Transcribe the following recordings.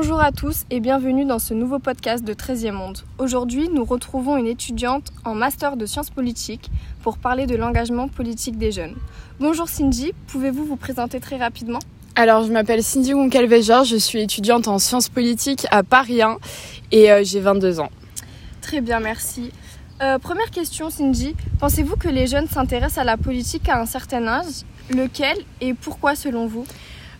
Bonjour à tous et bienvenue dans ce nouveau podcast de 13e Monde. Aujourd'hui, nous retrouvons une étudiante en master de sciences politiques pour parler de l'engagement politique des jeunes. Bonjour Cindy, pouvez-vous vous présenter très rapidement? Alors, je m'appelle Cindy Goncalveger, je suis étudiante en sciences politiques à Paris 1 et euh, j'ai 22 ans. Très bien, merci. Euh, première question, Cindy. Pensez-vous que les jeunes s'intéressent à la politique à un certain âge? Lequel et pourquoi selon vous?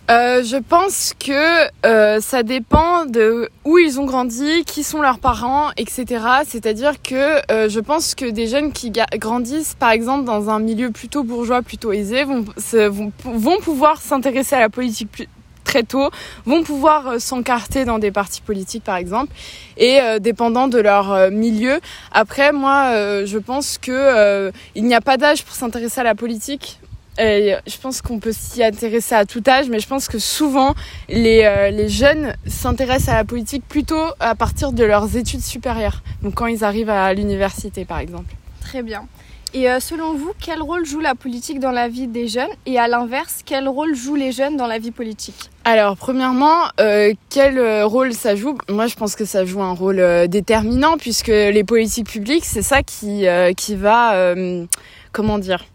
Euh, je pense que euh, ça dépend de où ils ont grandi, qui sont leurs parents, etc. C'est-à-dire que euh, je pense que des jeunes qui grandissent, par exemple, dans un milieu plutôt bourgeois, plutôt aisé, vont, vont, pouvoir s'intéresser à la politique très tôt, vont pouvoir s'encarter dans des partis politiques par exemple, et dépendant de leur milieu. Après, moi, je pense que il n'y a pas d'âge pour s'intéresser à la politique je pense qu'on peut s'y intéresser à tout âge, mais je pense que souvent les, euh, les jeunes s'intéressent à la politique plutôt à partir de leurs études supérieures. Donc quand ils arrivent à l'université par exemple. Très bien. Et euh, selon vous, quel rôle joue la politique dans la vie des jeunes? Et à l'inverse, quel rôle jouent les jeunes dans la vie politique? Alors, premièrement, euh, quel rôle ça joue? Moi, je pense que ça joue un rôle déterminant, puisque les politiques publiques, c'est ça qui, qui va... comment dire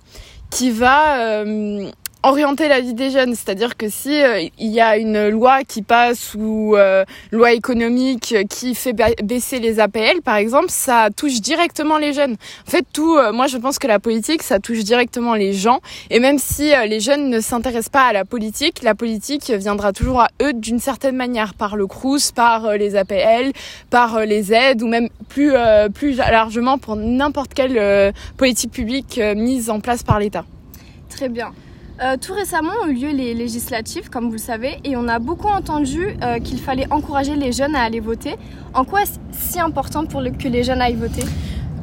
qui va euh, orienter la vie des jeunes. C'est-à-dire que si euh, il y a une loi qui passe ou euh, loi économique qui fait baisser les APL, par exemple, ça touche directement les jeunes. En fait, tout, euh, moi, je pense que la politique, ça touche directement les gens. Et même si les jeunes ne s'intéressent pas à la politique, la politique viendra toujours à eux d'une certaine manière, par le Crous, par les APL, par les aides, ou même plus plus largement pour n'importe quelle politique publique mise en place par l'État. Très bien. Euh, tout récemment ont eu lieu les législatives, comme vous le savez, et on a beaucoup entendu euh, qu'il fallait encourager les jeunes à aller voter. En quoi est-ce si important que les jeunes aillent voter?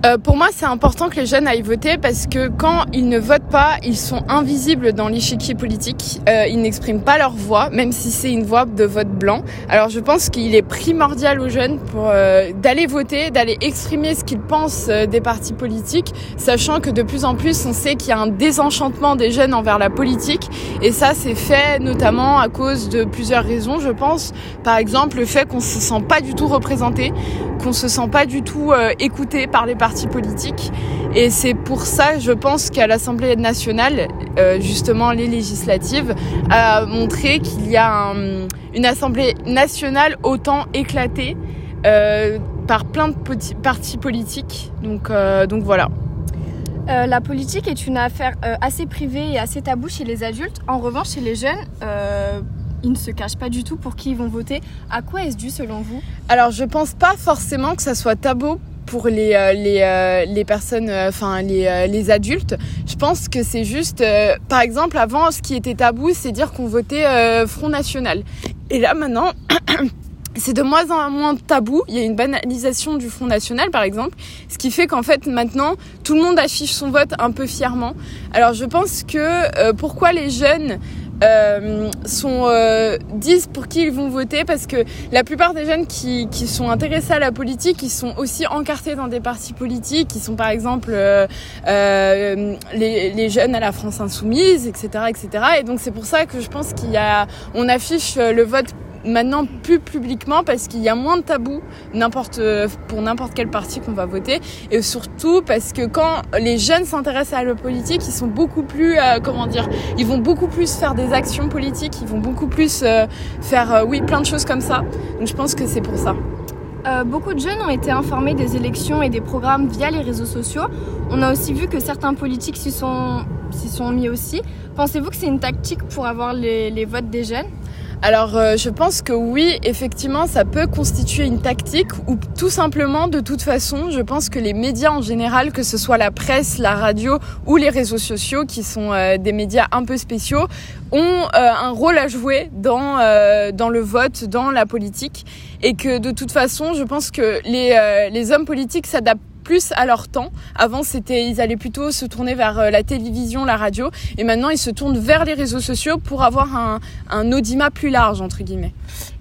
Euh, pour moi, c'est important que les jeunes aillent voter parce que quand ils ne votent pas, ils sont invisibles dans l'échiquier politique. Euh, ils n'expriment pas leur voix, même si c'est une voix de vote blanc. Alors, je pense qu'il est primordial aux jeunes pour euh, d'aller voter, d'aller exprimer ce qu'ils pensent euh, des partis politiques, sachant que de plus en plus, on sait qu'il y a un désenchantement des jeunes envers la politique, et ça, c'est fait notamment à cause de plusieurs raisons, je pense. Par exemple, le fait qu'on se sent pas du tout représenté, qu'on se sent pas du tout écouté par les partis politiques. Et c'est pour ça, je pense qu'à l'Assemblée nationale, euh, justement les législatives, a montré qu'il y a une Assemblée nationale autant éclatée euh, par plein de partis politiques. Donc, euh, donc voilà. la politique est une affaire assez privée et assez taboue chez les adultes. En revanche, chez les jeunes, ils ne se cachent pas du tout pour qui ils vont voter. À quoi est-ce dû selon vous? Alors je pense pas forcément que ça soit tabou pour les, euh, les, euh, les personnes, euh, enfin les, les adultes. Je pense que c'est juste, par exemple, avant, ce qui était tabou, c'est dire qu'on votait Front National. Et là, maintenant, c'est de moins en moins tabou. Il y a une banalisation du Front National, par exemple, ce qui fait qu'en fait, maintenant, tout le monde affiche son vote un peu fièrement. Alors, je pense que pourquoi les jeunes euh, euh, disent pour qui ils vont voter parce que la plupart des jeunes qui, qui sont intéressés à la politique, ils sont aussi encartés dans des partis politiques, qui sont par exemple euh, euh, les, les, jeunes à la France insoumise, etc., etc. Et donc c'est pour ça que je pense qu'il y a, on affiche le vote maintenant plus publiquement parce qu'il y a moins de tabous pour n'importe quel parti qu'on va voter et surtout parce que quand les jeunes s'intéressent à la politique ils sont beaucoup plus euh, comment dire ils vont beaucoup plus faire des actions politiques ils vont beaucoup plus euh, faire euh, oui plein de choses comme ça donc je pense que c'est pour ça beaucoup de jeunes ont été informés des élections et des programmes via les réseaux sociaux. On a aussi vu que certains politiques s'y sont, mis aussi. Pensez-vous que c'est une tactique pour avoir les votes des jeunes? Alors euh, je pense que oui, effectivement, ça peut constituer une tactique ou tout simplement, de toute façon, je pense que les médias en général, que ce soit la presse, la radio ou les réseaux sociaux, qui sont euh, des médias un peu spéciaux, ont euh, un rôle à jouer dans dans le vote, dans la politique, et que de toute façon, je pense que les les hommes politiques s'adaptent plus à leur temps. Avant, c'était, ils allaient plutôt se tourner vers euh, la télévision, la radio, et maintenant ils se tournent vers les réseaux sociaux pour avoir un, un audimat plus large entre guillemets.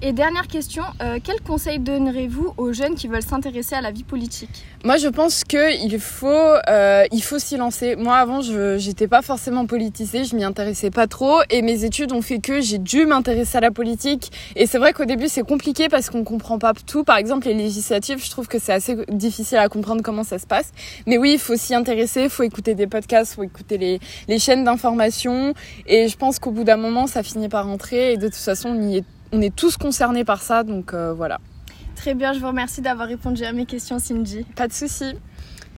Et dernière question, euh, quel conseil donnerez-vous aux jeunes qui veulent s'intéresser à la vie politique? Moi, je pense que il faut, euh, il faut s'y lancer. Moi, avant, je j'étais pas forcément politisée, je m'y intéressais pas trop, et mes études ont fait que j'ai dû m'intéresser à la politique. Et c'est vrai qu'au début, c'est compliqué parce qu'on comprend pas tout. Par exemple, les législatives, je trouve que c'est assez difficile à comprendre comment ça se passe. Mais oui, il faut s'y intéresser, il faut écouter des podcasts, il faut écouter les, les chaînes d'information. Et je pense qu'au bout d'un moment, ça finit par rentrer. Et de toute façon, on y est on est tous concernés par ça, donc euh, voilà. Très bien, je vous remercie d'avoir répondu à mes questions, Cindy. Pas de souci.